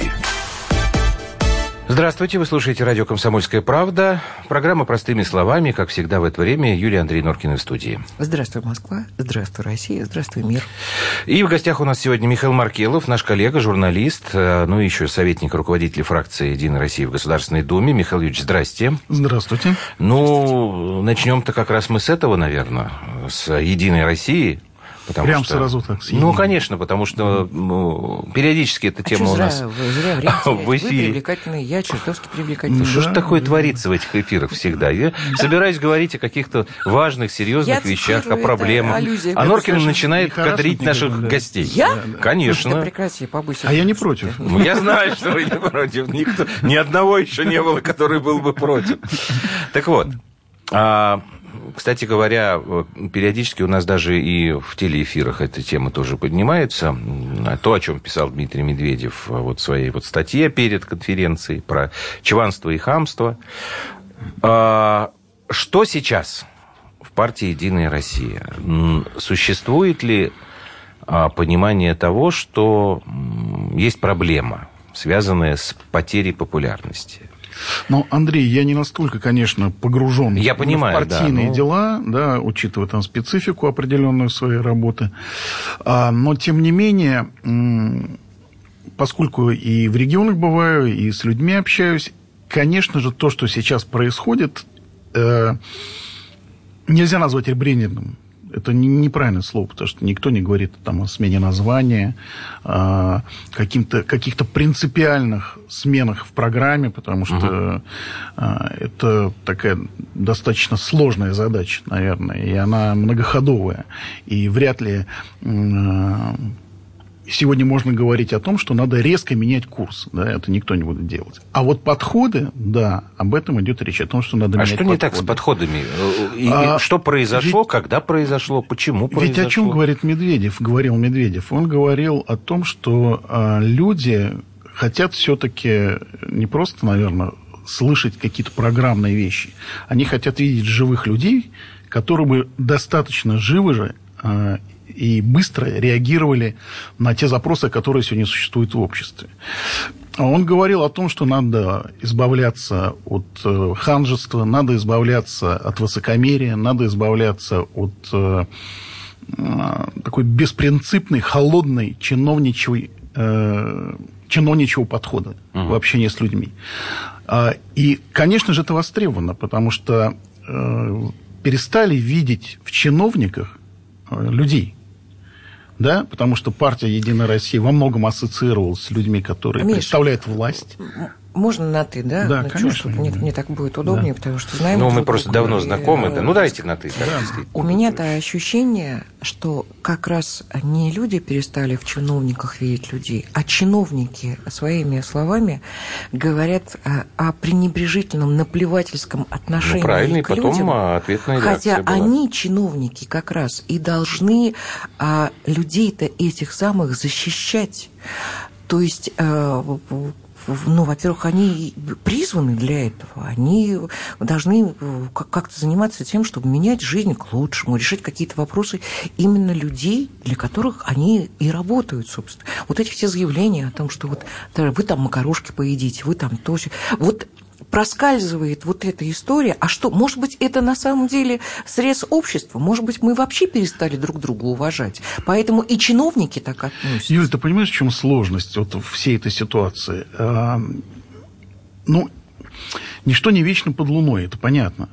России. Здравствуйте, вы слушаете радио «Комсомольская правда». Программа «Простыми словами», как всегда в это время, Юлия Андрей Норкин в студии. Здравствуй, Москва. Здравствуй, Россия. Здравствуй, мир. И в гостях у нас сегодня Михаил Маркелов, наш коллега, журналист, э, ну и еще советник руководителя фракции «Единая Россия» в Государственной Думе. Михаил Юрьевич, здрасте. Здравствуйте. Ну, начнем-то как раз мы с этого, наверное, с «Единой России». Потому Прям что, сразу так съедим. Ну, конечно, потому что ну, периодически эта а тема у зря, нас вы зря время в эфире. Вы привлекательный, я чертовски привлекательный. Что да, же такое да. творится в этих эфирах всегда? Я собираюсь говорить о каких-то важных, серьезных вещах, о проблемах. А Норкин начинает кадрить наших гостей. Я? Конечно. Прекрати, побойся. А я не против. Ну, я знаю, что вы не против. Никто, ни одного еще не было, который был бы против. Так вот, а, кстати говоря, периодически у нас даже и в телеэфирах эта тема тоже поднимается. То, о чем писал Дмитрий Медведев вот в своей вот статье перед конференцией про чванство и хамство. А, что сейчас в партии «Единая Россия»? Существует ли а, понимание того, что есть проблема, связанная с потерей популярности? Но, Андрей, я не настолько, конечно, погружен я понимаю, в партийные да, но... дела, да, учитывая там специфику определенную своей работы. А, но, тем не менее, поскольку и в регионах бываю, и с людьми общаюсь, конечно же, то, что сейчас происходит, э, нельзя назвать ребрендингом это неправильное слово, потому что никто не говорит там, о смене названия, о каким-то, каких-то принципиальных сменах в программе, потому что угу. это такая достаточно сложная задача, наверное, и она многоходовая. И вряд ли сегодня можно говорить о том, что надо резко менять курс. Да, это никто не будет делать. А вот подходы, да, об этом идет речь, о том, что надо а менять что подходы. не так с подходами? И, а, что произошло, ведь, когда произошло, почему произошло? Ведь о чем говорит Медведев, говорил Медведев? Он говорил о том, что а, люди хотят все-таки не просто, наверное, слышать какие-то программные вещи. Они хотят видеть живых людей, которые бы достаточно живы же а, и быстро реагировали на те запросы, которые сегодня существуют в обществе. Он говорил о том, что надо избавляться от э, ханжества, надо избавляться от высокомерия, надо избавляться от э, э, такой беспринципной, холодной, чиновничьей, чиновничьего подхода угу. в общении с людьми. А, и, конечно же, это востребовано, потому что перестали видеть в чиновниках людей да, потому что партия «Единая Россия» во многом ассоциировалась с людьми, которые Миша, представляют власть. Можно на «ты», да? Да, ну, конечно. Мне, мне так будет удобнее, да. потому что знаем... Ну, мы просто давно и... знакомы, да. Ну, давайте на «ты». Да. У меня-то ощущение, что как раз не люди перестали в чиновниках видеть людей, а чиновники своими словами говорят о, о пренебрежительном, наплевательском отношении ну, правильно, к и потом людям. ответная Хотя была. они, чиновники, как раз и должны а, людей-то этих самых защищать. То есть э, ну, во-первых, они призваны для этого. Они должны э, как-то заниматься тем, чтобы менять жизнь к лучшему, решать какие-то вопросы именно людей, для которых они и работают, собственно. Вот эти все заявления о том, что вот вы там макарошки поедите, вы там то. Вот проскальзывает вот эта история, а что, может быть, это на самом деле срез общества, может быть, мы вообще перестали друг друга уважать, поэтому и чиновники так относятся. Юля, ты понимаешь, в чем сложность вот всей этой ситуации? А, ну, Ничто не вечно под луной, это понятно.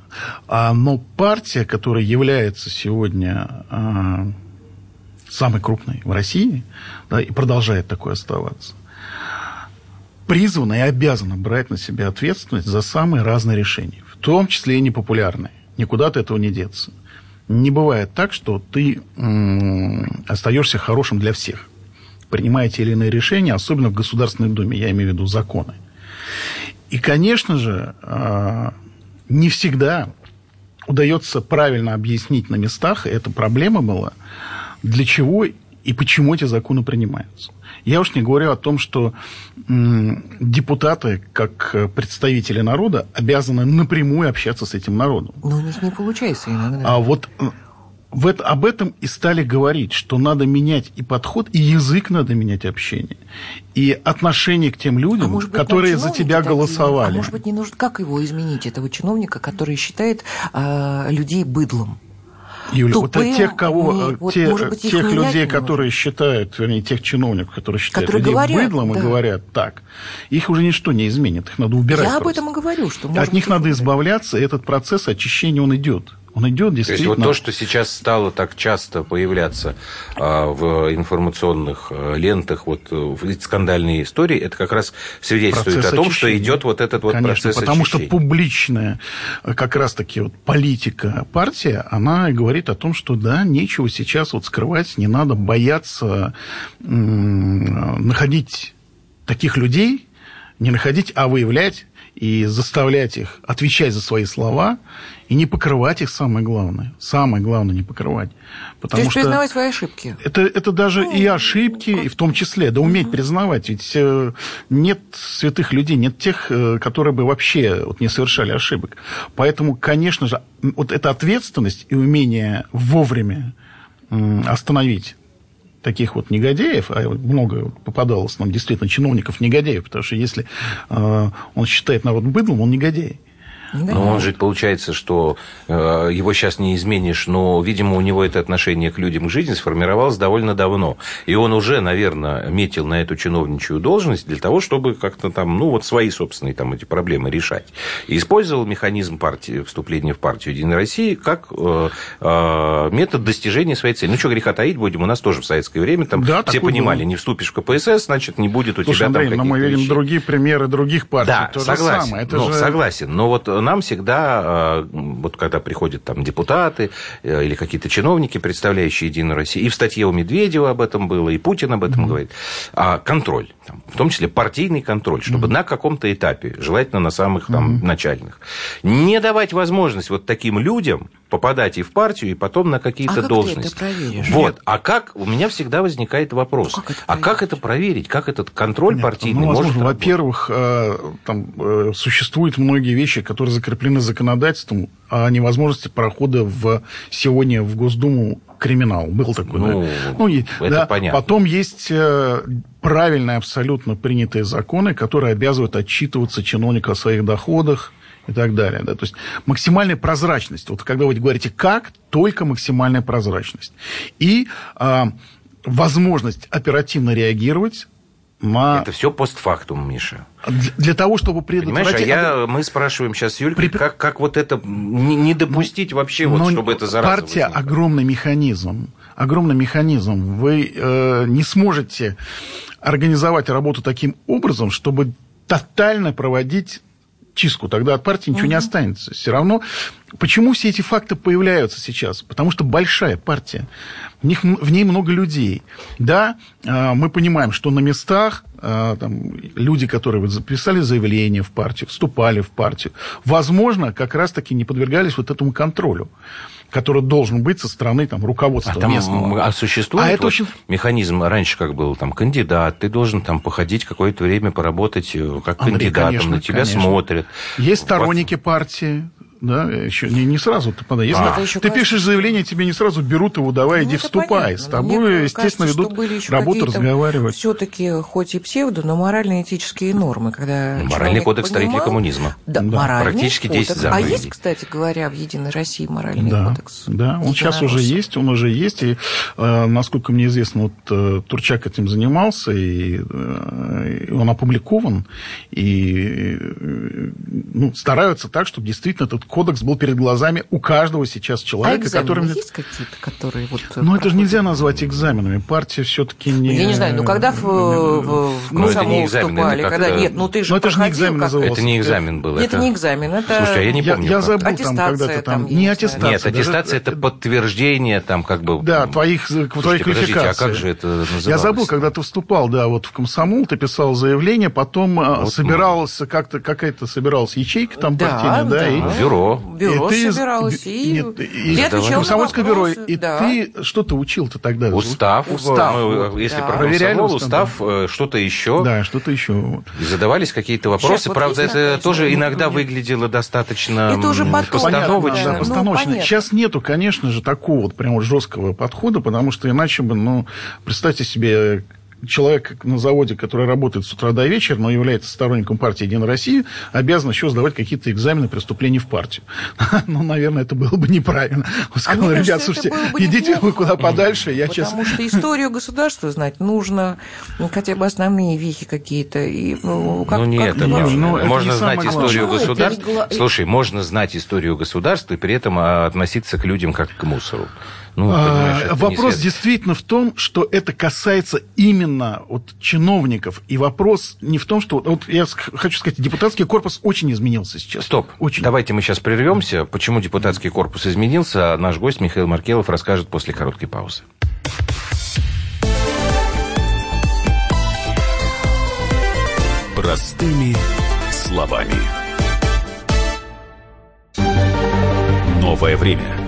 А, но партия, которая является сегодня а, самой крупной в России, да, и продолжает такой оставаться, призвана и обязана брать на себя ответственность за самые разные решения, в том числе и непопулярные. Никуда от этого не деться. Не бывает так, что ты м- остаешься хорошим для всех, принимая те или иные решения, особенно в Государственной Думе, я имею в виду законы. И, конечно же, а, не всегда удается правильно объяснить на местах, и эта проблема была, для чего и почему эти законы принимаются. Я уж не говорю о том, что депутаты, как представители народа, обязаны напрямую общаться с этим народом. Но у них не получается иногда. А вот в это, об этом и стали говорить, что надо менять и подход, и язык надо менять общение, и отношение к тем людям, а быть, которые за тебя такие, голосовали. А может быть, не нужно, как его изменить, этого чиновника, который считает э, людей быдлом? Юля, Тупым, вот тех, кого, не, вот, те, быть, тех людей, которые считают, вернее, тех чиновников, которые считают которые людей говорят, быдлом да. и говорят так, их уже ничто не изменит, их надо убирать. Я просто. об этом и говорю, что от них надо избавляться, и этот процесс очищения он идет. Он идет действительно. То есть вот то, что сейчас стало так часто появляться а, в информационных а, лентах, вот в скандальные истории, это как раз свидетельствует процесс о том, очищения. что идет вот этот вот Конечно, процесс потому очищения. что публичная как раз-таки вот политика партия, она говорит о том, что да, нечего сейчас вот скрывать, не надо бояться находить таких людей, не находить, а выявлять и заставлять их отвечать за свои слова и не покрывать их, самое главное. Самое главное не покрывать. Потому То есть что признавать свои ошибки. Это, это даже ну, и ошибки, как... и в том числе, да уметь угу. признавать. Ведь э, нет святых людей, нет тех, э, которые бы вообще вот, не совершали ошибок. Поэтому, конечно же, вот эта ответственность и умение вовремя остановить таких вот негодяев, а много попадалось нам действительно чиновников негодяев, потому что если э, он считает народ быдлом, он негодяй. Да. Но он же, получается, что э, его сейчас не изменишь, но, видимо, у него это отношение к людям, к жизни сформировалось довольно давно. И он уже, наверное, метил на эту чиновничью должность для того, чтобы как-то там, ну, вот свои собственные там эти проблемы решать. И использовал механизм партии, вступления в партию Единой России как э, э, метод достижения своей цели. Ну, что греха таить будем, у нас тоже в советское время там да, все понимали, было. не вступишь в КПСС, значит, не будет у Слушай, тебя Андрей, там но мы видим другие примеры других партий. Да, То согласен, Это ну, же... согласен. Но вот нам всегда, а, вот когда приходят там депутаты э, или какие-то чиновники, представляющие Единую Россию, и в статье у Медведева об этом было, и Путин об этом mm-hmm. говорит, а контроль, в том числе партийный контроль, чтобы mm-hmm. на каком-то этапе, желательно на самых там mm-hmm. начальных, не давать возможность вот таким людям попадать и в партию, и потом на какие-то а должности. Как ты это проверишь? Вот. Нет. А как у меня всегда возникает вопрос: ну, как а как это проверить? Как этот контроль Нет, партийный ну, возможно, может? Во-первых, э, там э, существуют многие вещи, которые закреплены законодательством о невозможности прохода в сегодня в Госдуму криминал. Был такой, ну, да? Ну, это да. понятно. Потом есть э, правильные абсолютно принятые законы, которые обязывают отчитываться чиновника о своих доходах, и так далее. Да? То есть максимальная прозрачность. Вот когда вы говорите «как», только максимальная прозрачность. И а, возможность оперативно реагировать на... Это все постфактум, Миша. Для, того, чтобы предотвратить... Понимаешь, а я, мы спрашиваем сейчас Юлькой, При... как, как вот это не, не допустить ну, вообще, вот, чтобы это зараза Партия возникла. огромный механизм. Огромный механизм. Вы э, не сможете организовать работу таким образом, чтобы тотально проводить чистку, тогда от партии ничего угу. не останется. Все равно, почему все эти факты появляются сейчас? Потому что большая партия, в, них, в ней много людей. Да, а, мы понимаем, что на местах там, люди, которые записали заявление в партию, вступали в партию, возможно, как раз-таки не подвергались вот этому контролю который должен быть со стороны там, руководства а там, местного. А существует а вот это очень... механизм, раньше как был, там, кандидат, ты должен там походить какое-то время, поработать э, как Андрей, кандидатом, конечно, на тебя конечно. смотрят. Есть сторонники партии, да, еще не, не сразу ты подай. Если а. ты пишешь заявление, тебе не сразу берут его, давай, ну, иди вступай. Понятно. С тобой, Мне естественно, кажется, ведут работу, разговаривать. Все-таки хоть и псевдо, но морально-этические нормы, когда Моральный кодекс понимал, строителей коммунизма. Да, да. моральный Практически кодекс. 10 заповедей. А есть, кстати говоря, в Единой России моральный да, кодекс? Да, он сейчас уже есть, он уже есть. И, э, насколько мне известно, вот э, Турчак этим занимался, и, э, и он опубликован, и э, ну, стараются так, чтобы действительно этот кодекс был перед глазами у каждого сейчас человека, а экзамены которым... есть какие-то, которые вот... Ну, это же нельзя назвать экзаменами. Партия все-таки не... Я не знаю, ну, когда в, в, в ну, комсомол вступали, когда... Нет, ну, ты же Но это же не экзамен назывался. Это не экзамен был. Это, это не экзамен, это... Слушай, а я не помню. Я, я забыл там, когда ты там... Не аттестация. Нет, аттестация это подтверждение там как бы... Да, твоих, твоих квалификаций. а как же это называлось? Я забыл, когда ты вступал, да, вот в комсомол, ты писал заявление, потом а, вот собирался как-то, какая-то собиралась ячейка там партийная, да, и... Бюро бюро. Бюро И ты- собиралось, и, нет, и- я отвечала на комсомольское бюро. И да. ты что ты учил-то тогда? Устав, Устав. мы, вот. если да. про Проверяли устав, устав, э, что-то еще. Да, что-то еще. вот. И задавались какие-то вопросы. Сейчас вот Правда, это такая тоже история. иногно выглядело достаточно Это уже м, потом, постановочно. Понятно, да, ну, постановочно. понятно. Сейчас нету, конечно же, такого вот прям вот жесткого подхода, потому что иначе бы, ну, представьте себе, человек на заводе, который работает с утра до вечера, но является сторонником партии «Единая Россия», обязан еще сдавать какие-то экзамены при вступлении в партию. Ну, наверное, это было бы неправильно. Он сказал, мне кажется, ребят, слушайте, идите вы куда подальше, я сейчас... Потому что историю государства знать нужно, ну, хотя бы основные вехи какие-то. И, ну, как, ну нет, как можно. Ну, можно. это можно не знать историю главное. государства. Слушай, можно знать историю государства и при этом а, относиться к людям как к муссору. Ну, А, Вопрос след- действительно в том, что это касается именно вот, чиновников. И вопрос не в том, что... Вот я хочу сказать, депутатский корпус очень изменился сейчас. Стоп. Очень. Давайте мы сейчас прервемся. Почему депутатский корпус изменился, наш гость Михаил Маркелов расскажет после короткой паузы. Простыми словами. Новое время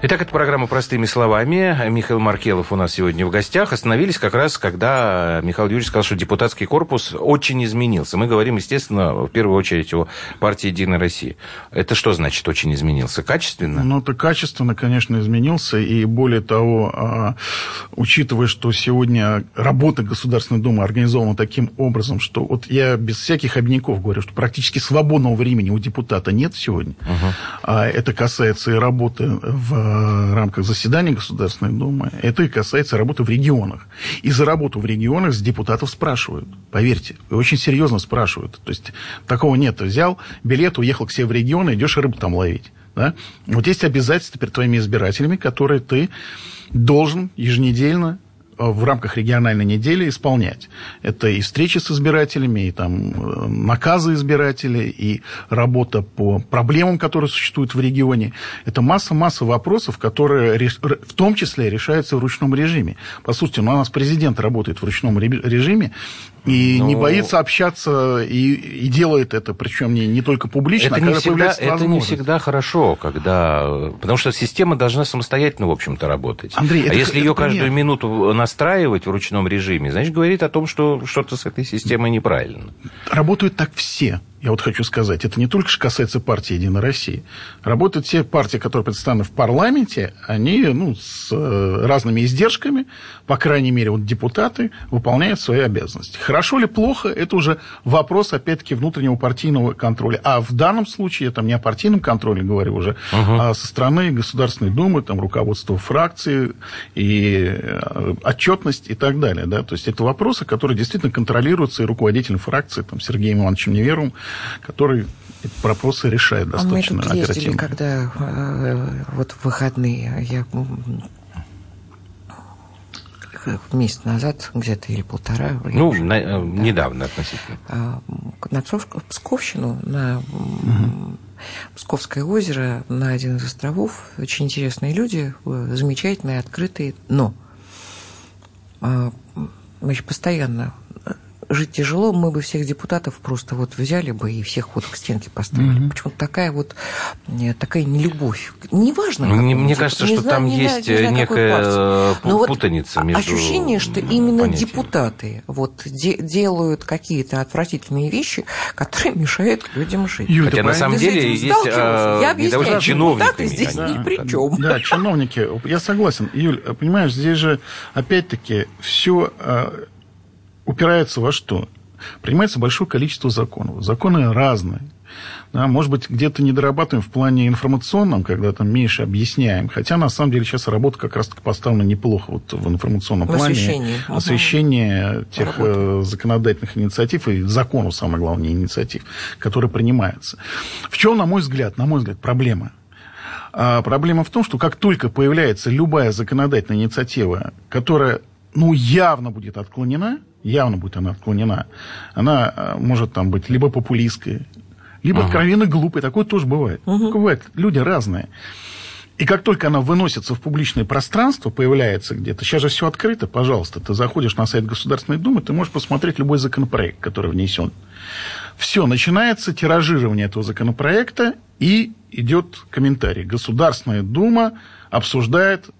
Итак, это программа «Простыми словами». Михаил Маркелов у нас сегодня в гостях. Остановились как раз, когда Михаил Юрьевич сказал, что депутатский корпус очень изменился. Мы говорим, естественно, в первую очередь о партии «Единая Россия». Это что значит очень изменился? Качественно? Ну, это качественно, конечно, изменился. И более того, а, учитывая, что сегодня работа Государственной Думы организована таким образом, что вот я без всяких обиняков говорю, что практически свободного времени у депутата нет сегодня. А это касается и работы в рамках заседаний Государственной Думы, это и касается работы в регионах. И за работу в регионах с депутатов спрашивают. Поверьте, и очень серьезно спрашивают. То есть такого нет. Взял билет, уехал к себе в регион, идешь рыбу там ловить. Да? Вот есть обязательства перед твоими избирателями, которые ты должен еженедельно э, в рамках региональной недели исполнять. Это и встречи с избирателями, и там э, наказы избирателей, и работа по проблемам, которые существуют в регионе. Это масса-масса вопросов, которые в том числе решаются в ручном режиме. По сути, ну, у нас президент работает в ручном ре- режиме, и не Ну, боится общаться, и, и делает это, причем не, не только публично, это а не, всегда, это не всегда хорошо, когда... Потому что система должна самостоятельно, в общем-то, работать. Андрей, а это- если это ее пример. каждую минуту настраивать в ручном режиме, значит, говорит о том, что что-то с этой системой неправильно. Работают так все. Я вот хочу сказать, это не только же касается партии «Единая Россия». Работают все партии, которые представлены в парламенте, они ну, с э, разными издержками, по крайней мере, вот депутаты выполняют свои обязанности. Хорошо или плохо, это уже вопрос, опять-таки, внутреннего партийного контроля. А в данном случае, я там не о партийном контроле говорю уже, а со стороны Государственной Думы, там, руководства фракции и э, отчетность и так далее. Да? То есть это вопросы, которые действительно контролируются и руководителем фракции, там, Сергеем Ивановичем Неверовым, который эти вопросы решает А мы достаточно тут ездили, оперативно. когда э, вот в выходные, я месяц назад где-то или полтора. Ну, уже- на- э, да. недавно относительно. А, на Псковск- Псковщину, на м, Псковское озеро, на один из островов. Очень интересные люди, э, замечательные, открытые, но а, значит, постоянно э, жить тяжело, мы бы всех депутатов просто вот взяли бы и всех вот к стенке поставили. Почему-то такая вот э, такая нелюбовь. Неважно, Мне- какому мне кажется, не что знаю, там не есть, не некая, э, Но вот путаница между Ощущение, что именно понятиями. депутаты вот де- делают какие-то отвратительные вещи, которые мешают людям жить. Юль, Хотя на самом деле есть а, Я объясняю, недовольство депутаты чиновниками. здесь они- ни при чем. Да, чиновники, я согласен. Юль, понимаешь, здесь же, опять-таки, все упирается во что? Принимается большое количество законов. Законы разные. Да, может быть, где-то не дорабатываем в плане информационном, когда там меньше объясняем. Хотя, на самом деле, сейчас работа как раз-таки поставлена неплохо вот в информационном В плане. освещении. Освещение тех э, законодательных инициатив и законов, самое главное, инициатив, которые принимаются. В чем, на мой взгляд, на мой взгляд, проблема? А проблема в том, что как только появляется любая законодательная инициатива, которая ну, явно будет отклонена, явно будет она отклонена, она э, может там быть либо популистской, либо откровенно глупой. Такое тоже бывает. Такое Бывает. Люди разные. И как только она выносится в публичное пространство, появляется где-то, сейчас же все открыто, пожалуйста, ты заходишь на сайт Государственной Думы, ты можешь посмотреть любой законопроект, который внесен. Все, начинается тиражирование этого законопроекта, и идет комментарий. Государственная Дума обсуждает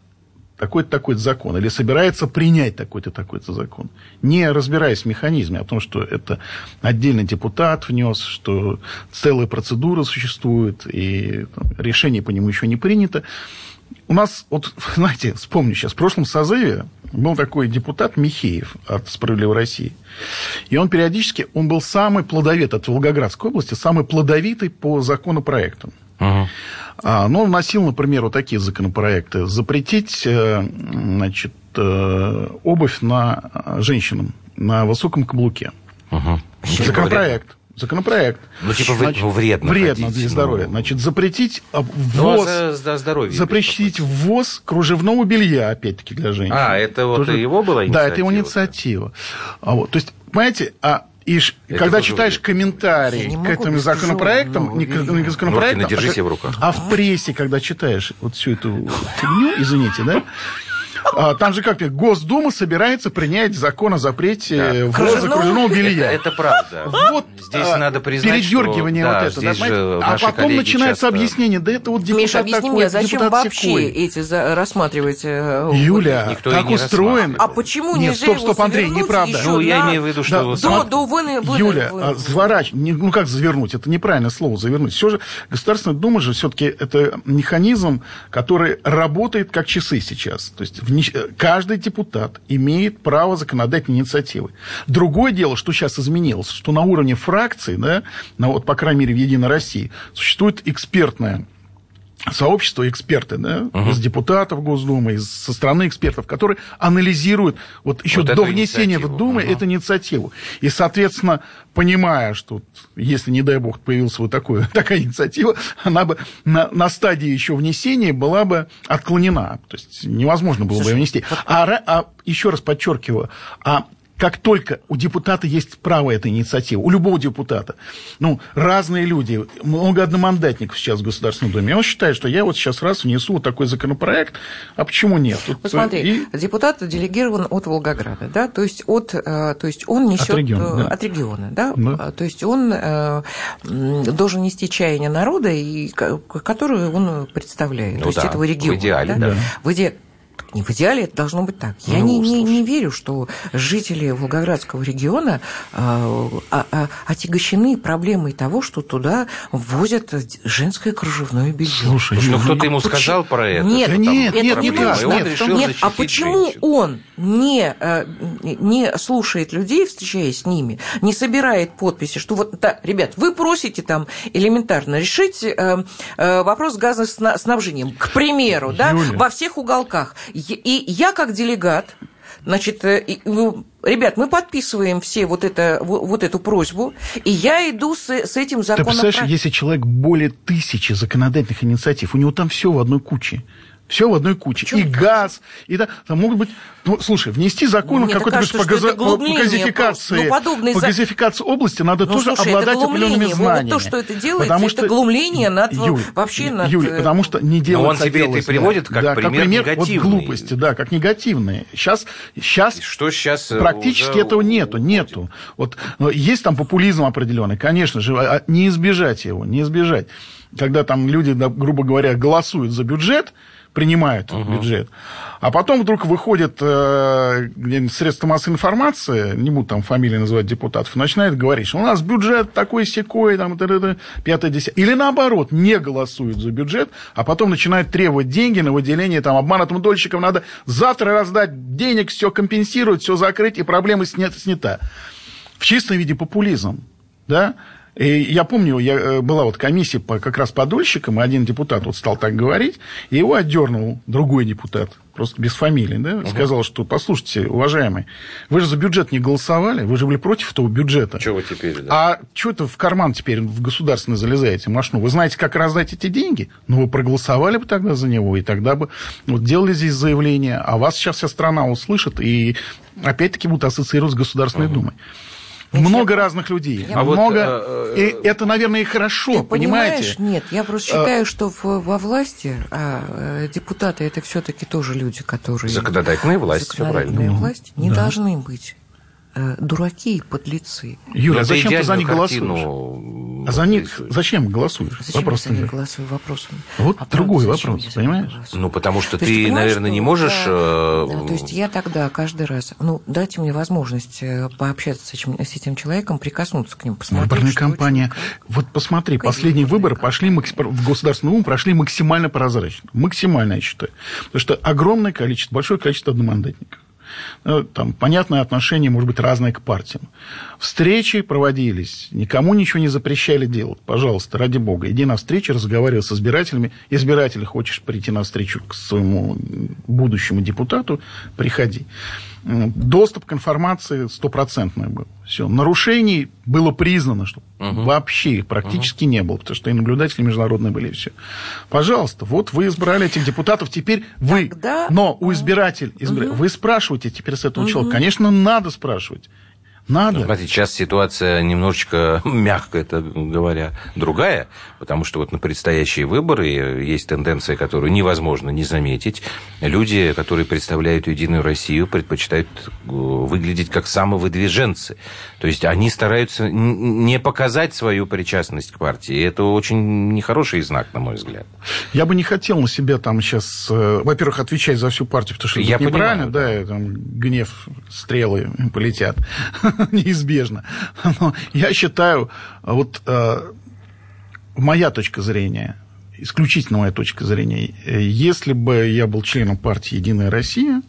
такой-то такой-то закон, или собирается принять такой-то такой-то закон, не разбираясь в механизме, о том, что это отдельный депутат внес, что целая процедура существует, и там, решение по нему еще не принято. У нас, вот, знаете, вспомню сейчас, в прошлом созыве был такой депутат Михеев от «Справедливой России». И он периодически, он был самый плодовит от Волгоградской области, самый плодовитый по законопроектам. Мгм. А, ну, он вносил, например, вот такие законопроекты. Запретить, э, значит, э, обувь на э, женщинам на высоком каблуке. Мгм. Законопроект. Законопроект. Ну, типа, ну, вредно Вредно ходить, для ну. здоровья. Значит, запретить а, Ну, а ввоз, за, за здоровье. запретить ввоз кружевного белья, опять-таки, для женщин. А, это вот Тоже- его была Да, это его инициатива. А вот, то есть, понимаете, а и Это когда читаешь комментарии к этим законопроектам, не к, не к законопроектам, Ножкина, держи а, себя в руках. а в прессе, когда читаешь вот всю эту фигню, извините, да, там же как-то Госдума собирается принять закон о запрете ввоза Кружевного? кружевного белья. Это, это правда. Вот Здесь а, надо признать, передергивание что, вот да, это. да, же а наши потом начинается часто- объяснение, да это вот депутат Миша, объясни такой, мне, зачем вообще сякой. эти за- рассматривать... э, Юля, Никто так не устроен. А почему Нет, нельзя стоп, его стоп, Андрей, неправда. Ну, я на- имею в виду, Да, что... До, сам- до выны, выны- Юля, а, не- ну как завернуть, это неправильное слово, завернуть. Все же Государственная Дума же все-таки это механизм, который работает как часы сейчас. То есть каждый депутат имеет право законодательной инициативы. Другое дело, что сейчас изменилось, что на уровне фракции, да, на, вот, по крайней мере, в Единой России, существует экспертная сообщество, эксперты, да, из депутатов Госдумы, из, со стороны экспертов, которые анализируют вот еще Вот до внесения в инициативу. Думу Мгм. эту инициативу. И, соответственно, понимая, что если, не дай бог, появилась вот такое, такая инициатива, она бы на, на стадии еще внесения была бы отклонена. То есть невозможно было бы ее внести. А, а еще раз подчеркиваю, а как только у депутата есть право этой инициативы, у любого депутата, ну, разные люди, много одномандатников сейчас в Государственной Думе, он считает, что я вот сейчас раз внесу вот такой законопроект, а почему нет? Тут, Посмотри, и- депутат делегирован от Волгограда, да, то есть от, э, то есть он несет От региона, э, да. от региона, да, Да. А, то есть он э, должен нести чаяние народа, и, ко- которое он представляет, Ну то есть да, этого региона. в идеале, да. В иде- Не в идеале, это должно быть так. Я Ну, не, не, не верю, что жители Волгоградского региона э, а- а- отягощены проблемой того, что туда ввозят женское кружевное белье. Слушай, Ну, Юля, кто-то ему почему- сказал про это. Нет, там нет, это нет, не так, и нет, решил нет, а почему женщин. он не, э, не слушает людей, встречаясь с ними, не собирает подписи, что вот, да, ребят, вы просите там элементарно решить э, э, вопрос с газоснабжением, к примеру, да, Юля. во всех уголках. И я как делегат, Значит, э, ребят, мы подписываем все вот, это, во- вот эту просьбу, и я иду с, с этим Ты законом. представляешь, если человек более тысячи законодательных инициатив, у него там все в одной куче. Все в одной куче. Почему? И газ, и да, там могут быть... Ну, слушай, внести закон какой-то по, что газо- по газификации. Ну, подобные по за- газификации области надо Ну, тоже слушай, обладать определенными глумление. Вот знаниями. то, что это делается, это глумление над- вообще над, Юль, э, потому что не делается... он тебе это и приводит как да, пример вот негативный. глупости, да, как негативные. Сейчас, сейчас Что сейчас э, Практически этого нету, нету. Вот но есть там популизм определенный, конечно же, а не избежать его, не избежать. Когда там люди, грубо говоря, голосуют за бюджет, принимают угу. бюджет. А потом вдруг выходит э, средства массовой информации, не буду там фамилии называть депутатов, начинает говорить, что у нас бюджет такой секой, там, пятое, десятое. Или наоборот, не голосуют за бюджет, а потом начинают требовать деньги на выделение там, обманутым дольщикам. Надо завтра раздать денег, все компенсировать, все закрыть, и проблема снята. В чистом виде популизм. Да? И я помню, я, э, была вот комиссия по, как раз подольщикам, и один депутат вот стал так говорить, и его отдернул другой депутат, просто без фамилии, да, угу. сказал, что, послушайте, уважаемый, вы же за бюджет не голосовали, вы же были против этого бюджета. Чего вы теперь, да? А что это в карман теперь в государственный залезаете, машину? Вы знаете, как раздать эти деньги? Ну, вы проголосовали бы тогда за него, и тогда бы вот делали здесь заявление, а вас сейчас вся страна услышит, и опять-таки будут ассоциировать с Государственной угу. Думой. Много я... разных людей. Я... Много... А вот, э, и э, это, наверное, и хорошо, Ты понимаете? Понимаешь? Нет, я просто а, считаю, что в, во власти а, э, депутаты это все-таки тоже люди, которые... Законодательная власть, Законодательная все правильно. власть не да. должны быть Э, дураки и подлецы. Юра, а зачем ты за них голосуешь? А за них зачем голосуешь? Зачем вопрос я за них голосую вопросом? Вот а другой вопрос, понимаешь? Ну, потому что то ты, есть, наверное, не можешь... Да, да, то есть я тогда каждый раз... Ну, дайте мне возможность э, пообщаться с этим, с этим человеком, прикоснуться к нему, посмотреть, Выборная кампания. Вот посмотри, Какие последние выборы пошли в Государственную Думу прошли максимально прозрачно. Максимально, я считаю. Потому что огромное количество, большое количество одномандатников. Ну, там, понятное отношение, может быть, разное к партиям. Встречи проводились, никому ничего не запрещали делать. Пожалуйста, ради бога, иди на встречу, разговаривай с избирателями. Избиратель хочешь прийти на встречу к своему будущему депутату, приходи. Доступ к информации стопроцентный был. Все. Нарушений было признано, что угу. вообще их практически угу. не было, потому что и наблюдатели международные были, и все. Пожалуйста, вот вы избрали этих депутатов, теперь вы. Тогда... Но у избирателя, избира... угу. вы спрашиваете теперь с этого угу. человека. Конечно, надо спрашивать. Надо. Ну, смотрите, сейчас ситуация немножечко, мягко это говоря, другая, потому что вот на предстоящие выборы есть тенденция, которую невозможно не заметить. Люди, которые представляют Единую Россию, предпочитают э, выглядеть как самовыдвиженцы. То есть они стараются не показать свою причастность к партии. И это очень нехороший знак, на мой взгляд. Я бы не хотел на себя там сейчас, э, во-первых, отвечать за всю партию, потому что это неправильно, да, там гнев, стрелы полетят. неизбежно. Но я считаю, вот э, моя точка зрения, исключительно моя точка зрения, если бы я был членом партии «Единая Россия»,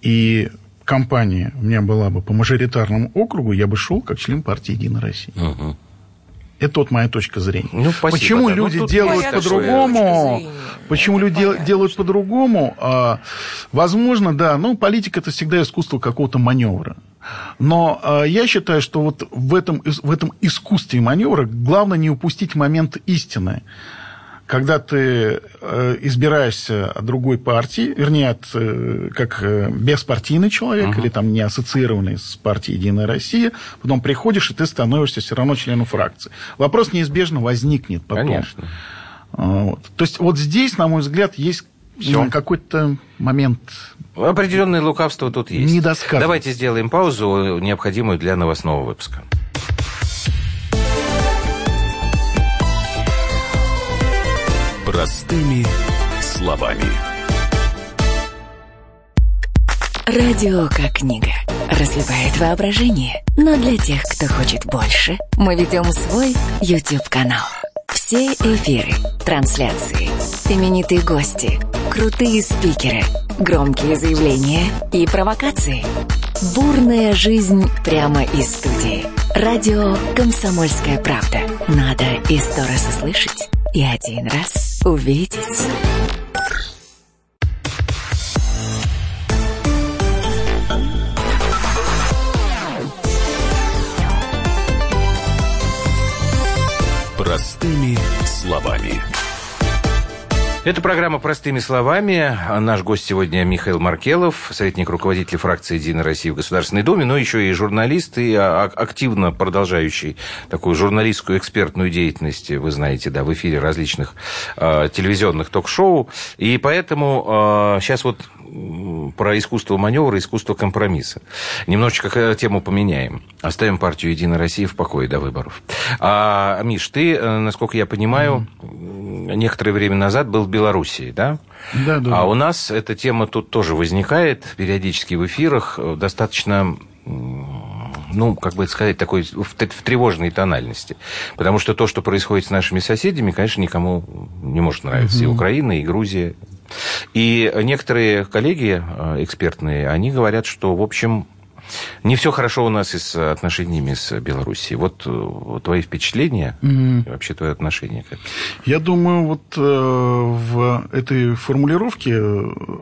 и компания у меня была бы по мажоритарному округу, я бы шел как член партии «Единая Россия». Угу. Это вот моя точка зрения. Ну, спасибо, Почему да. Ну, люди ну, делают по-другому? Почему люди понятно. делают по-другому? А, возможно, да, ну, политика это всегда искусство какого-то маневра. Но э, я считаю, что вот в этом, в этом искусстве маневра главное не упустить момент истины. Когда ты э, избираешься от другой партии, вернее, от, э, как э, беспартийный человек uh-huh. или там не ассоциированный с партией «Единая Россия», потом приходишь, и ты становишься все равно членом фракции. Вопрос неизбежно возникнет потом. Конечно. Вот. То есть вот здесь, на мой взгляд, есть Все. какой-то момент Определенное лукавство тут есть. Недосказанность. Давайте сделаем паузу, необходимую для новостного выпуска. Простыми словами. Радио как книга. Разливает воображение. Но для тех, кто хочет больше, мы ведем свой YouTube-канал. Все эфиры, трансляции, именитые гости, крутые спикеры, громкие заявления и провокации. Бурная жизнь прямо из студии. Радио «Комсомольская правда». Надо и сто раз услышать, и один раз увидеть. Простыми словами. Это программа «Простыми словами». Наш гость сегодня Михаил Маркелов, советник руководителя фракции «Единая Россия» в Государственной Думе, но еще и журналист, и активно продолжающий такую журналистскую экспертную деятельность, вы знаете, да, в эфире различных э, телевизионных ток-шоу. И поэтому э, сейчас вот про искусство маневра, искусство компромисса. Немножечко тему поменяем. Оставим партию «Единая Россия» в покое до выборов. А, Миш, ты, э, насколько я понимаю, mm-hmm. некоторое время назад был в Белоруссии, да? Да, да. А у нас эта тема тут тоже возникает периодически в эфирах, достаточно ну, как бы сказать, такой в, в тревожной тональности. Потому что то, что происходит с нашими соседями, конечно, никому не может нравиться. Угу. И Украина, и Грузия. И некоторые коллеги э, экспертные, они говорят, что, в общем, не все хорошо у нас и с отношениями с Белоруссией. Вот э, твои впечатления mm и вообще твои отношения как? Я думаю, вот э, в этой формулировке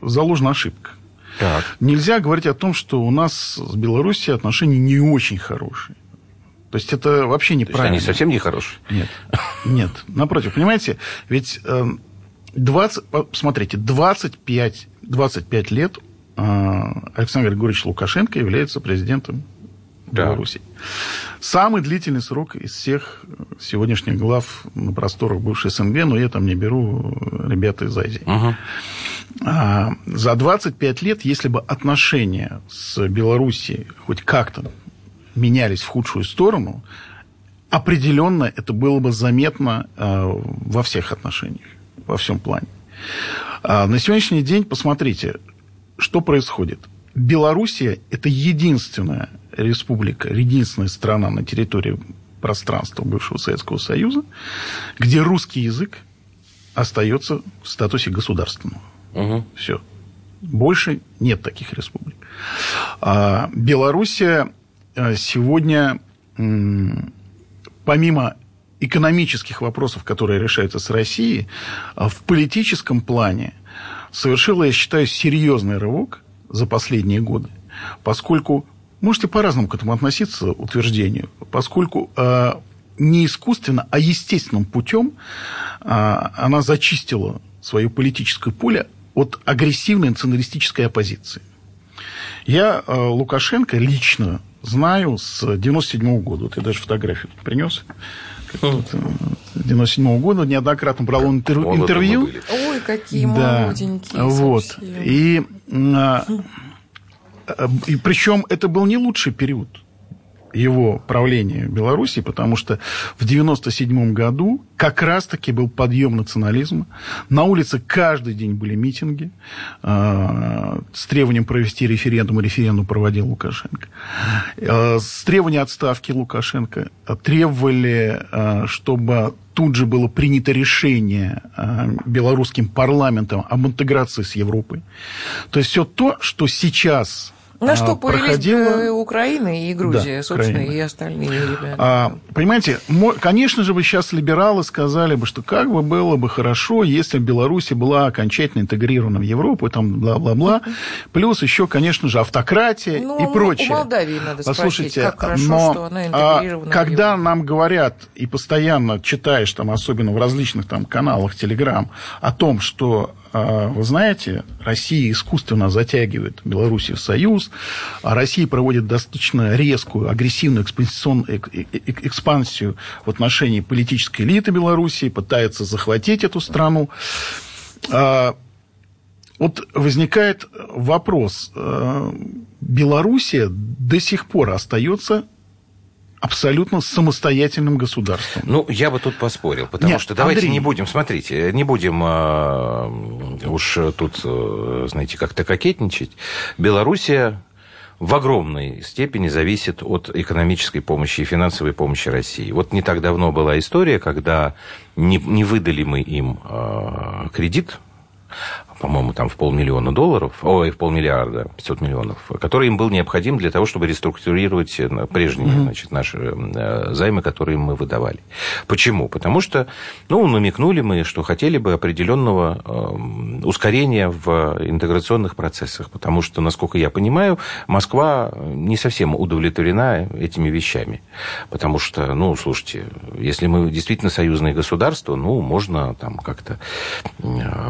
заложена ошибка. Так. Нельзя говорить о том, что у нас с Белоруссией отношения не очень хорошие. То есть это вообще неправильно. То есть они совсем не хорошие? Нет. Нет. Напротив, понимаете, ведь 20, э, смотрите, 25, 25 лет э, Александр Григорьевич Лукашенко является президентом да. Беларуси. Самый длительный срок из всех сегодняшних глав на просторах бывшей СНГ, но я там не беру ребята из Азии. Угу. А, за 25 лет, если бы отношения с Белоруссией хоть как-то менялись в худшую сторону, определенно это было бы заметно а, во всех отношениях, во всем плане. А, на сегодняшний день посмотрите, что происходит. Белоруссия – это единственная республика, единственная страна на территории пространства бывшего Советского Союза, где русский язык остается в статусе государственного. Угу. Все. Больше нет таких республик. А Белоруссия э, сегодня, помимо экономических вопросов, которые решаются с Россией, а в политическом плане совершила, я считаю, серьезный рывок за последние годы, поскольку можете по-разному к этому относиться, утверждению, поскольку э, не искусственно, а естественным путем э, она зачистила свое политическое поле от агрессивной националистической оппозиции. Я э, Лукашенко лично знаю с 97 года. Вот я даже фотографию принес. Тут, 97 -го года неоднократно брал он интер... интервью. Ой, какие да. молоденькие. Вот. Совсем. И, а, и причем это был не лучший период его правления Беларуси, потому что в 1997 году как раз-таки был подъем национализма. На улице каждый день были митинги э, с требованием провести референдум, и референдум проводил Лукашенко. Э, с требованием отставки Лукашенко требовали, э, чтобы тут же было принято решение белорусским парламентом об интеграции с Европой. То есть все то, что сейчас на а, что проходила... и Украина, и Грузия, да, собственно, Украина. и остальные ребята. А, понимаете, конечно же, бы сейчас либералы сказали бы, что как бы было бы хорошо, если Беларусь была окончательно интегрирована в Европу, и там бла-бла-бла. Плюс еще, конечно же, автократия ну, и прочее. У Молдавии надо Послушайте, спросить, как хорошо, но, что она а, интегрирована а, Когда нам говорят, и постоянно читаешь, там, особенно в различных там, каналах Телеграм, о том, что а, вы знаете, Россия искусственно затягивает Белоруссию в союз, а Россия проводит достаточно резкую, агрессивную экспансию в отношении политической элиты Белоруссии, пытается захватить эту страну. А, вот возникает вопрос. Белоруссия до сих пор остается абсолютно самостоятельным государством. Ну, я бы тут поспорил, потому Нет, что давайте Андрей... не будем, смотрите, не будем э, уж тут, э, знаете, как-то кокетничать. Белоруссия в огромной степени зависит от экономической помощи и финансовой помощи России. Вот не так давно была история, когда не, не выдали мы им э, кредит по-моему, там в полмиллиона долларов, ой, в полмиллиарда, 500 миллионов, который им был необходим для того, чтобы реструктурировать э, прежние mm-hmm. значит, наши э, займы, которые мы выдавали. Почему? Потому что, ну, намекнули мы, что хотели бы определенного э, ускорения в интеграционных процессах, потому что, насколько я понимаю, Москва не совсем удовлетворена этими вещами. Потому что, ну, слушайте, если мы действительно союзное государство, ну, можно там как-то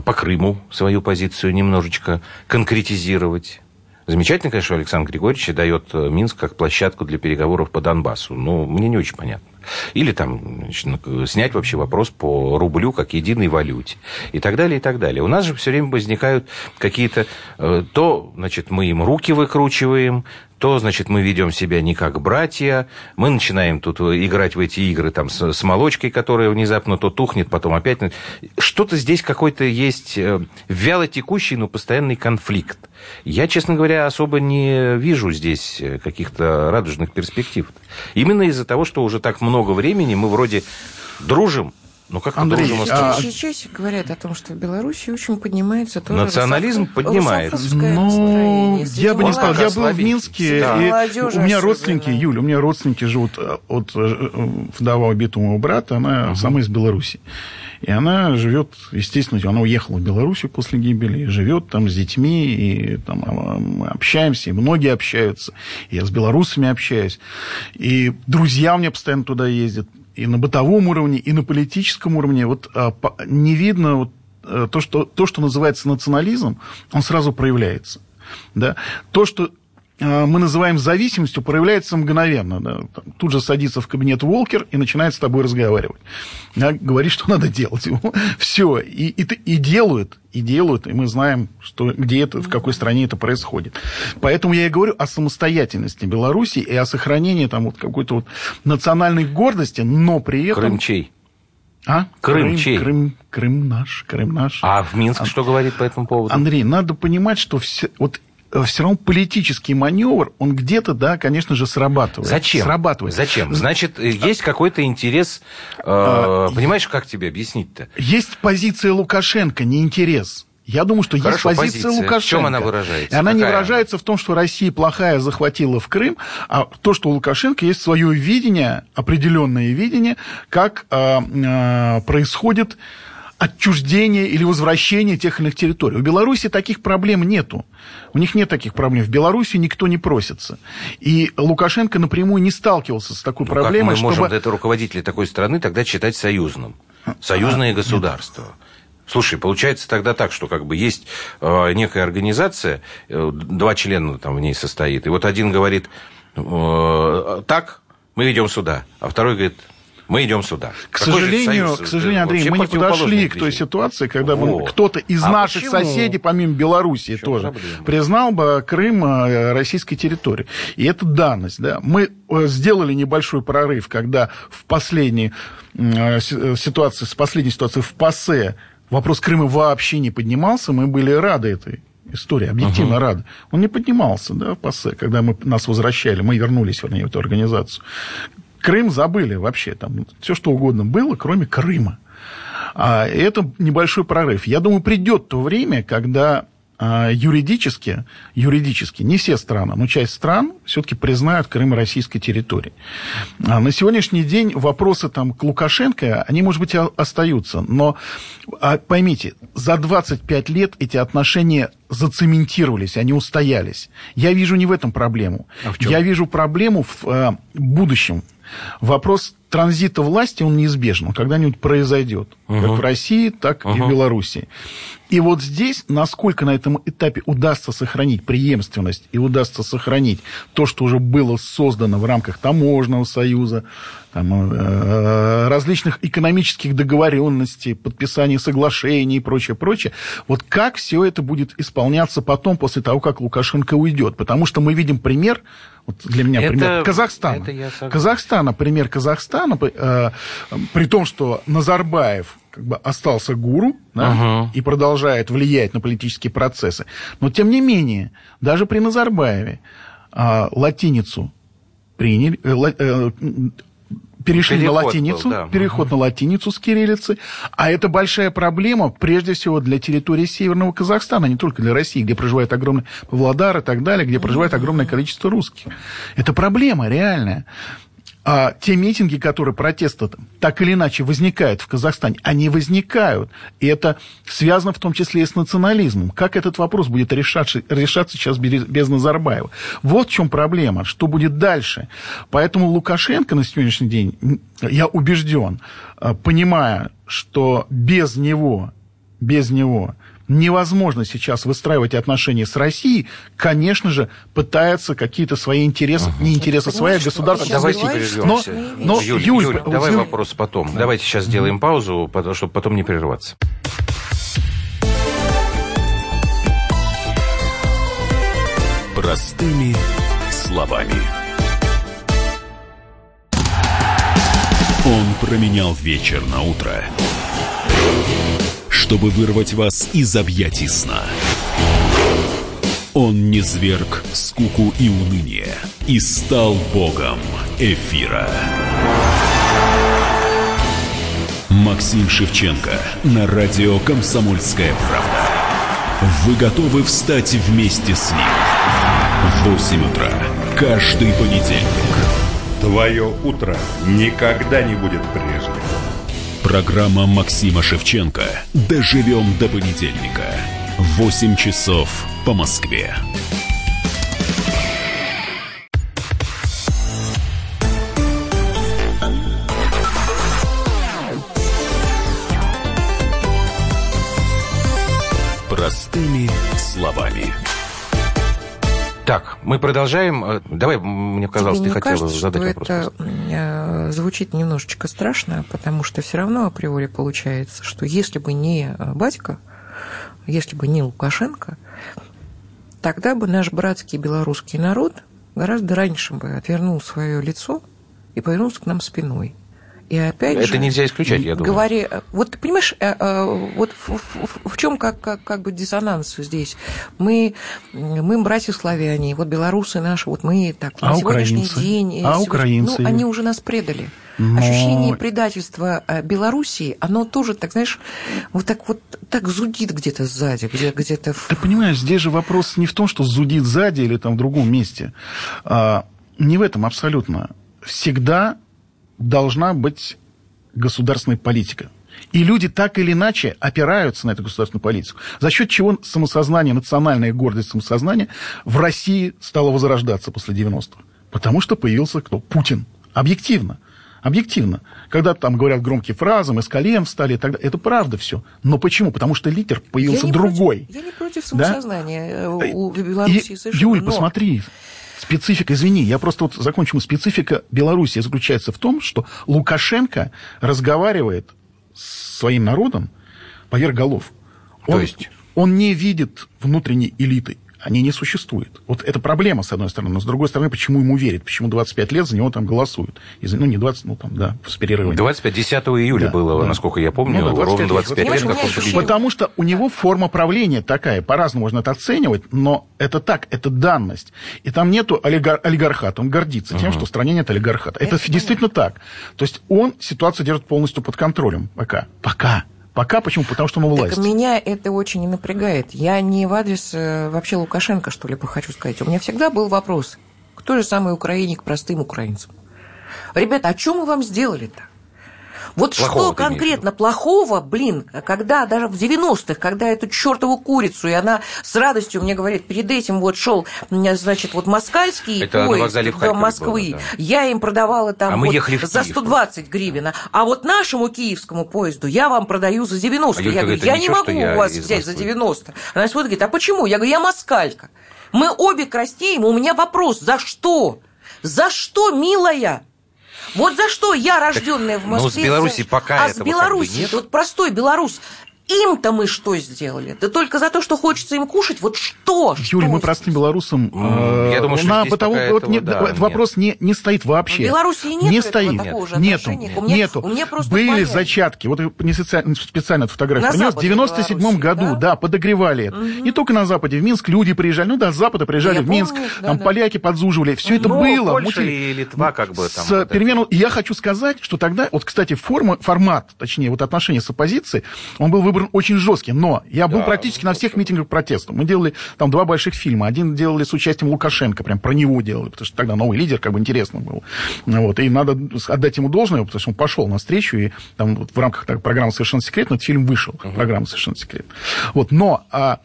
по Крыму свою позицию немножечко конкретизировать. Замечательно, конечно, Александр Григорьевич дает э, Минск как площадку для переговоров по Донбассу. Но мне не очень понятно. Или там значит, ну, снять вообще вопрос по рублю как единой валюте. И так далее, и так далее. У нас же все время возникают какие-то... Э, то, значит, мы им руки выкручиваем, то, значит, мы ведем себя не как братья, мы начинаем тут играть в эти игры там, с, с молочкой, которая внезапно то тухнет, потом опять... Что-то здесь какой-то есть э, вяло текущий, но постоянный конфликт. Я, честно говоря, особо не вижу здесь э, каких-то радужных перспектив. Именно из-за того, что уже так много времени мы вроде дружим, ну, как Андрей, дружим а... Чаще говорят о том, что в Беларуси очень поднимается тоже Национализм высоко, поднимается. Ну, я бы не сказал. Я был в Минске, да. и у меня родственники, Юля, у меня родственники живут э, от э, вдова убитого моего брата, она угу. сама из Беларуси. И она живет, естественно, она уехала в Белоруссию после гибели, и живет там с детьми, и там а, мы общаемся, и многие общаются. И я с белорусами общаюсь. И друзья у меня постоянно туда ездят и на бытовом уровне, и на политическом уровне. Вот а, не видно вот, э, то, что, то, что называется национализм, он сразу проявляется. Да? То, что мы называем зависимостью, проявляется мгновенно. Да. Тут же садится в кабинет Волкер и начинает с тобой разговаривать. Да, говорит, что надо делать. Все. И, и, и делают, и делают, и мы знаем, что, где это, в какой стране это происходит. Поэтому я и говорю о самостоятельности Беларуси и о сохранении там вот какой-то вот национальной гордости, но при этом... Крым чей? А? Крым, Крым чей? Крым, Крым наш, Крым наш. А в Минск а, что говорит по этому поводу? Андрей, надо понимать, что все, вот все равно политический маневр, он где-то, да, конечно же, срабатывает. Зачем? Срабатывает. Зачем? Значит, э, есть какой-то интерес, э, а, понимаешь, как тебе объяснить-то? Есть позиция Лукашенко, не интерес. Я думаю, что Хорошо, есть позиция, позиция Лукашенко. В чем она выражается? Она Какая не выражается в том, что Россия плохая захватила в Крым, а то, что у Лукашенко есть свое видение, определенное видение, как э, э, происходит отчуждение или возвращение тех или иных территорий. У Беларуси таких проблем нету. У них нет таких проблем. В Беларуси никто не просится. И Лукашенко напрямую не сталкивался с такой ну, проблемой. Как мы чтобы... можем это руководители такой страны тогда считать союзным? Союзное а, государство. Нет. Слушай, получается тогда так, что как бы есть э, некая организация, э, два члена там в ней состоит, и вот один говорит э, так, мы ведем сюда, а второй говорит мы идем сюда. К сожалению, союз, к сожалению, Андрей, мы не подошли к той ситуации, когда бы кто-то из а наших почему? соседей, помимо Белоруссии тоже, проблема? признал бы Крым э, российской территорией. И это данность. Да? Мы э, сделали небольшой прорыв, когда в последней э, ситуации, с последней ситуацией в ПАСЕ вопрос Крыма вообще не поднимался, мы были рады этой истории, объективно uh-huh. рады. Он не поднимался, да, в ПАСЕ, когда мы нас возвращали, мы вернулись, вернее, в эту организацию. Крым забыли вообще. Там все что угодно было, кроме Крыма. А это небольшой прорыв. Я думаю, придет то время, когда а, юридически, юридически не все страны, но часть стран все-таки признают Крым российской территорией. А на сегодняшний день вопросы там к Лукашенко, они, может быть, остаются, но а, поймите, за 25 лет эти отношения зацементировались, они устоялись. Я вижу не в этом проблему. А в чем? Я вижу проблему в будущем, Вопрос транзита власти, он неизбежен, он когда-нибудь произойдет. Угу. Как в России, так угу. и в Беларуси. И вот здесь, насколько на этом этапе удастся сохранить преемственность и удастся сохранить то, что уже было создано в рамках таможенного союза, там, э, различных экономических договоренностей, подписания соглашений и прочее, прочее. Вот как все это будет исполняться потом, после того, как Лукашенко уйдет? Потому что мы видим пример, вот для меня это, пример Казахстана. Это Казахстана, пример Казахстана, э, при том, что Назарбаев как бы остался гуру да, угу. и продолжает влиять на политические процессы. Но, тем не менее, даже при Назарбаеве э, латиницу приняли, э, э, перешли переход на латиницу, был, да. переход на латиницу с кириллицы, а это большая проблема, прежде всего, для территории Северного Казахстана, не только для России, где проживает огромный Павлодар и так далее, где проживает огромное количество русских. Это проблема реальная а те митинги, которые протесты так или иначе возникают в Казахстане, они возникают. И это связано в том числе и с национализмом. Как этот вопрос будет решаться, решаться сейчас без Назарбаева? Вот в чем проблема. Что будет дальше? Поэтому Лукашенко на сегодняшний день, я убежден, а, понимая, что без него, без него невозможно сейчас выстраивать отношения с Россией, конечно же, пытается какие-то свои интересы, угу. не интересы свои, а государства. Давайте прервемся. Но, но, Юль, Юль, Юль давай вот, вопрос потом. Да. Давайте сейчас сделаем паузу, чтобы потом не прерываться. Простыми словами. Он променял вечер на утро чтобы вырвать вас из объятий сна. Он не зверг скуку и уныние и стал богом эфира. Максим Шевченко на радио «Комсомольская правда». Вы готовы встать вместе с ним? В 8 утра каждый понедельник. Твое утро никогда не будет прежним. Программа Максима Шевченко. Доживем до понедельника. 8 часов по Москве. Простыми словами. Так, мы продолжаем. Э, давай, мне казалось, Тебе ты хотела кажется, задать что вопрос. Это звучит немножечко страшно, потому что все равно априори получается, что если бы не э, батька, если бы не Лукашенко, тогда бы наш братский белорусский народ гораздо раньше бы отвернул свое лицо и повернулся к нам спиной. И опять это же, нельзя исключать, я думаю. Говори, вот ты понимаешь, э, э, вот в, в, в чем как, как, как бы диссонанс здесь? Мы, мы братья славяне, вот белорусы наши, вот мы так а на украинцы? сегодняшний день, а украинцы? ну, они уже нас предали. Но... Ощущение предательства э, Белоруссии, оно тоже, так знаешь, вот так вот так зудит где-то сзади, где, где-то. В... Ты понимаешь, здесь же вопрос не в том, что зудит сзади или там в другом месте. А, не в этом абсолютно. Всегда должна быть государственная политика. И люди так или иначе опираются на эту государственную политику. За счет чего самосознание, национальная гордость самосознания в России стало возрождаться после 90-х. Потому что появился кто? Путин. Объективно. Объективно. Когда там говорят громкие фразы, мы с колен встали и так далее. Это правда все. Но почему? Потому что лидер появился я другой. Против, я не против самосознания да? у Беларуси и, совершенно. Юль, но... посмотри, Специфика, извини, я просто вот закончу. Специфика Беларуси заключается в том, что Лукашенко разговаривает с своим народом поверх голов. Он, То есть? Он не видит внутренней элиты они не существуют. Вот это проблема, с одной стороны. Но с другой стороны, почему ему верят? Почему 25 лет за него там голосуют? Из, ну, не 20, ну, там, да, с перерывами. 25, 10 июля да, было, да. насколько я помню, ну, да, 25 ровно 25 лет, лет как он. Потому что у него форма правления такая, по-разному можно это оценивать, но это так, это данность. И там нету олигар- олигархата, он гордится тем, что в стране нет олигархата. Это, это действительно так. То есть он ситуацию держит полностью под контролем пока. Пока. Пока почему? Потому что он у власти. Так меня это очень и напрягает. Я не в адрес э, вообще Лукашенко что-либо хочу сказать. У меня всегда был вопрос, кто же самый украиник простым украинцам? Ребята, а что мы вам сделали-то? Вот Плохого что конкретно плохого, блин, когда даже в 90-х, когда эту чертову курицу, и она с радостью мне говорит, перед этим вот шел, значит, вот москальский Это поезд до Москвы, было, да. я им продавала там А вот за Киев. 120 гривен, а вот нашему киевскому поезду я вам продаю за 90. А я говорю, я «А не могу я у вас взять за Москвы?» 90. Она смотрит, говорит, а почему? Я говорю, я москалька. Мы обе краснеем, у меня вопрос, за что? За что, милая? Вот за что я, рожденная в ну, с Москве... Беларуси пока А с этого как бы Беларуси, нет. вот простой белорус, им-то мы что сделали? Да только за то, что хочется им кушать, вот что? Юль, что мы простым белорусам... М, я э, думаю, что на здесь бытовом- пока вот этого, не- да, этот вопрос не, не стоит вообще. В Белоруссии нет не стоит. такого же нету, отношения. У меня- нету. у меня просто Были понятно. зачатки. Вот не специально, специально эту фотографию На принес. В Западе 97 Беларуси, году, да? да? подогревали это. Не только на Западе, в Минск люди приезжали. Ну да, с Запада приезжали Я в Минск. помню, там да. поляки подзуживали. Все это Ну, было. Польша и Литва как бы там. С перемену... Я хочу сказать, что тогда, вот, кстати, форма, формат, точнее, вот отношения с оппозицией, он был выбран очень жесткий. Но я был Да, практически на всех митингах протеста. Мы делали там два больших фильма. Один делали с участием Лукашенко, прям про него делали, потому что тогда новый лидер, как бы интересно было. Вот, и надо отдать ему должное, потому что он пошел навстречу, и там вот в рамках так, программы «Совершенно секретно» этот фильм вышел, программа «Совершенно секретно». Вот, но а,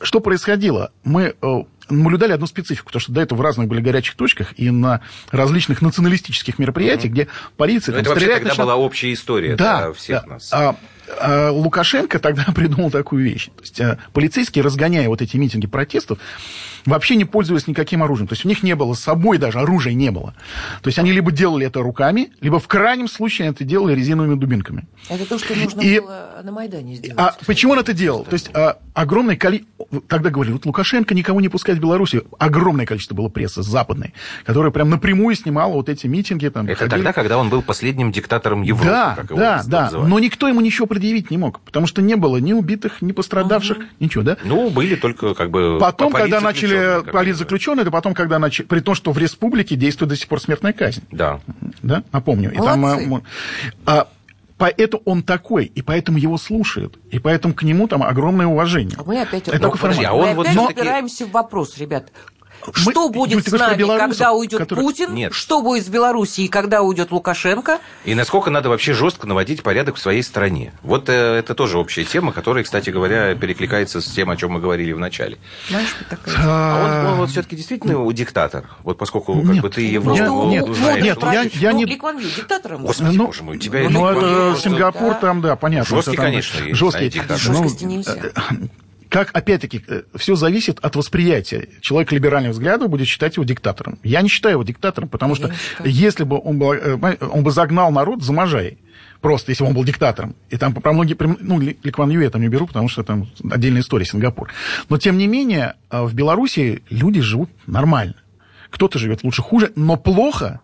что происходило? Мы э, наблюдали одну специфику, потому что до этого в разных были горячих точках и на различных националистических мероприятиях, где полиция Ну, там, это вообще тогда начала- была общая история да, для всех да. нас. А, Лукашенко тогда придумал такую вещь. То есть а, полицейские, разгоняя вот эти митинги протестов, вообще не пользовались никаким оружием. То есть у них не было с собой даже оружия не было. То есть они либо делали это руками, либо в крайнем случае это делали резиновыми дубинками. Это то, что нужно И- было на Майдане сделать. А почему он это делал? То есть а, огромное количество... Тогда говорили, вот Лукашенко никого не пускает в Беларуси. Огромное количество было прессы западной, которая прям напрямую снимала вот эти митинги. Там, Это ходили. тогда, когда он был последним диктатором Европы, Да, как его да, да. называли. Но никто ему ничего предъявить не мог, потому что не было ни убитых, ни пострадавших, ничего, да? Ну, были только как бы... Потом, по- когда начали политзаключенные, это потом, когда начали... При том, что в республике действует до сих пор смертная казнь. Да. Да, напомню. И Молодцы. а, мо- а, поэтому он такой, и поэтому его слушают, и поэтому к нему там огромное уважение. А мы опять, Это ну, подожди, а он мы вот опять упираемся в вопрос, ребят. Мы- Что будет с нами, когда уйдет которые- Путин? Нет. Что будет с Белоруссией, когда уйдет Лукашенко? И насколько надо вообще жестко наводить порядок в своей стране. Вот э, это тоже общая тема, которая, кстати говоря, перекликается с тем, о чем мы говорили в начале. Знаешь, вот такая... А он, он вот все-таки действительно диктатор, вот поскольку как Нет, бы ты его я- ну, нет, знаешь. нет, я- я ну, не- Ли Куан Ю диктатором. Господи, Ну, боже мой, у тебя Ну, это Сингапур, Да. там, да, понятно. Жесткий, конечно, Жесткий. Жесткости Ну, нельзя. Как, опять-таки, все зависит от восприятия. Человек либеральных взглядов будет считать его диктатором. Я не считаю его диктатором, потому что если бы он, был, э, он бы загнал народ за Можай, просто если бы он был диктатором. И там про многие... Ну, Ли Ли Куан Ю я там не беру, потому что там отдельная история, Сингапур. Но, тем не менее, э, в Беларуси люди живут нормально. Кто-то живет лучше, хуже, но плохо...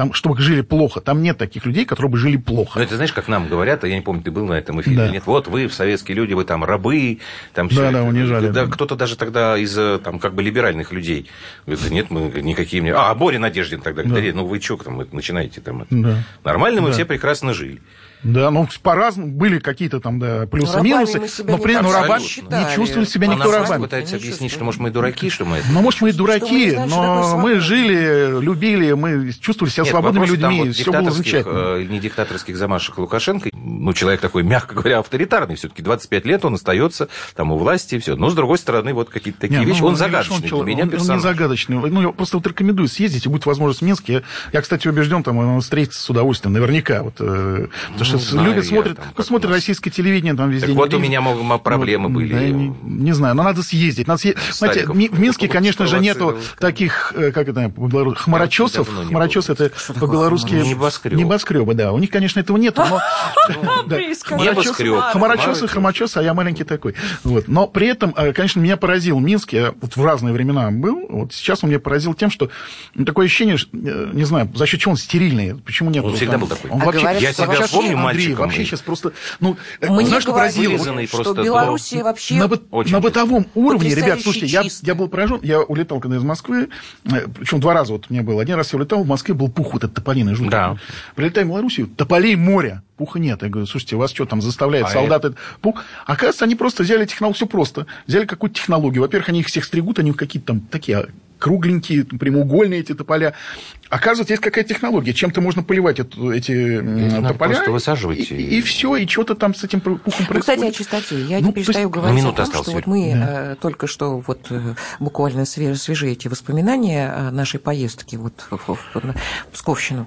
Там, чтобы жили плохо, там нет таких людей, которые бы жили плохо. Ну, это знаешь, как нам говорят, а я не помню, ты был на этом эфире Да. или нет, вот вы, советские люди, вы там рабы, там всё Да, да, унижали, Да, кто-то даже тогда из э, там как бы либеральных людей говорит, да нет, мы никакие мне... А, Боря Надеждин тогда говорит, да, ну вы что там начинаете там... это?» Да. Нормально мы Да. все прекрасно жили. Да, ну, по-разному, были какие-то там, да, плюсы-минусы, себя но при этом рабами считали. не чувствовали себя никто нам рабами. пытаются Не объяснить, что, может, мы дураки, что мы это... Ну, может, мы и дураки, знаем, но мы жили, любили, мы чувствовали себя Нет, свободными вопрос там людьми, вот все было диктаторских, замечательно. э, не диктаторских замашек Лукашенко, ну, человек такой, мягко говоря, авторитарный, все-таки 25 лет он остается там у власти и все. Но, с другой стороны, вот какие-то такие Не, вещи, ну, он загадочный для человек- меня он, он не персонаж. загадочный. Ну, я просто вот рекомендую съездить, и будет возможность в Минске. Я, я, кстати, убежден, там он встретится с удовольствием, наверняка. Вот, э, потому что Ну, знаю любят, смотрят, там, ну, смотрят нас. российское телевидение, там везде. Так вот у меня проблемы Вот, были. да, не, не знаю, но надо съездить. Надо съездить. Знаете, в Ми- в Минске, конечно же, нету таких, э, как это, хмарочесов. Хмарочес это по-белорусски... хмарочес? Небоскреб. Небоскребы, да. У них, конечно, этого. Небоскреб. Хмарочесы, Хмарочес. хмарочесы, а я маленький такой. Вот. Но при этом, э, конечно, меня поразил Минск. Я вот в разные времена был. Вот сейчас он меня поразил тем, что ну, такое ощущение, что, э, не знаю, за счет чего он стерильный. Почему нет? Он всегда был такой. Он А вообще, Я себя помню Андрей, мальчиком. вообще сейчас просто... Ну, э, Мне знаешь, что поразило? Вырезанный что просто до- Белоруссия вообще... На, быт- Очень на бытовом уровне, ребят, слушайте, я, я был поражен, я улетал когда из Москвы, причем два раза вот мне было. Один раз я улетал, в Москве был пух вот этот тополиный жуткий. Да. Прилетаем в Белоруссию, тополей море, пуха нет. Я говорю, слушайте, вас что там заставляет А солдаты пух? Оказывается, они просто взяли технологию, все просто. Взяли какую-то технологию. Во-первых, они их всех стригут, они какие-то там такие кругленькие, прямоугольные эти тополя. Оказывается, есть какая-то технология. Чем-то можно поливать эту- эти надо тополя. просто высаживать И, и- и, все, и что-то там с этим пухом происходит. Ну, кстати, о чистоте. Я Ну, не есть- перестаю Ну, говорить минута о том, что вот мы э, только что вот э, буквально све- свежие эти воспоминания о нашей поездке вот в, в- в Псковщину.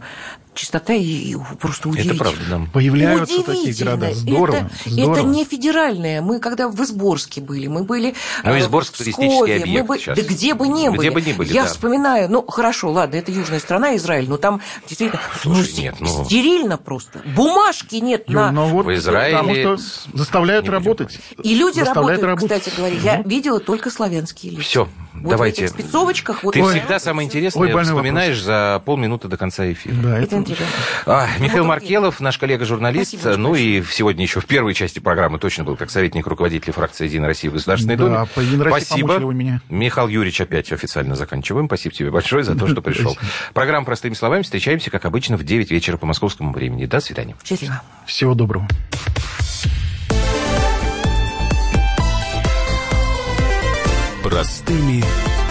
Чистота и, просто Это удивительно. правда, да. Появляются такие города. Здорово. Это, здорово. это не федеральное. Мы когда в Изборске были, мы были Ну, Изборск в туристический Пскове, объект мы бы- сейчас. Да где бы ни Где были. бы ни были, Я да. вспоминаю, ну, хорошо, ладно, это южная страна, Израиль, но там действительно ну, Слушай, сте- нет, ну- стерильно просто. Бумажки нет Юль, на... ну вот В Израиле Потому что заставляют не работать. И люди Заставляют работают, работать. кстати говоря. Я видела только славянские лица. Все, Вот давайте. в этих спецовочках. Вот Ты вот всегда это самое интересное Ой, вспоминаешь за полминуты до конца эфира. Да, Это А, Михаил Маркелов, наш коллега-журналист, Спасибо ну и сегодня еще в первой части программы точно был как советник руководителя фракции «Единая Россия» в Государственной Да, Думе. по Спасибо. вы меня. Михаил Юрьевич опять официально заканчиваем. Спасибо тебе большое за то, что пришел. Программа «Простыми словами». Встречаемся, как обычно, в 9 вечера по московскому времени. До свидания. Счастливо. Всего доброго. Простыми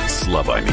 словами.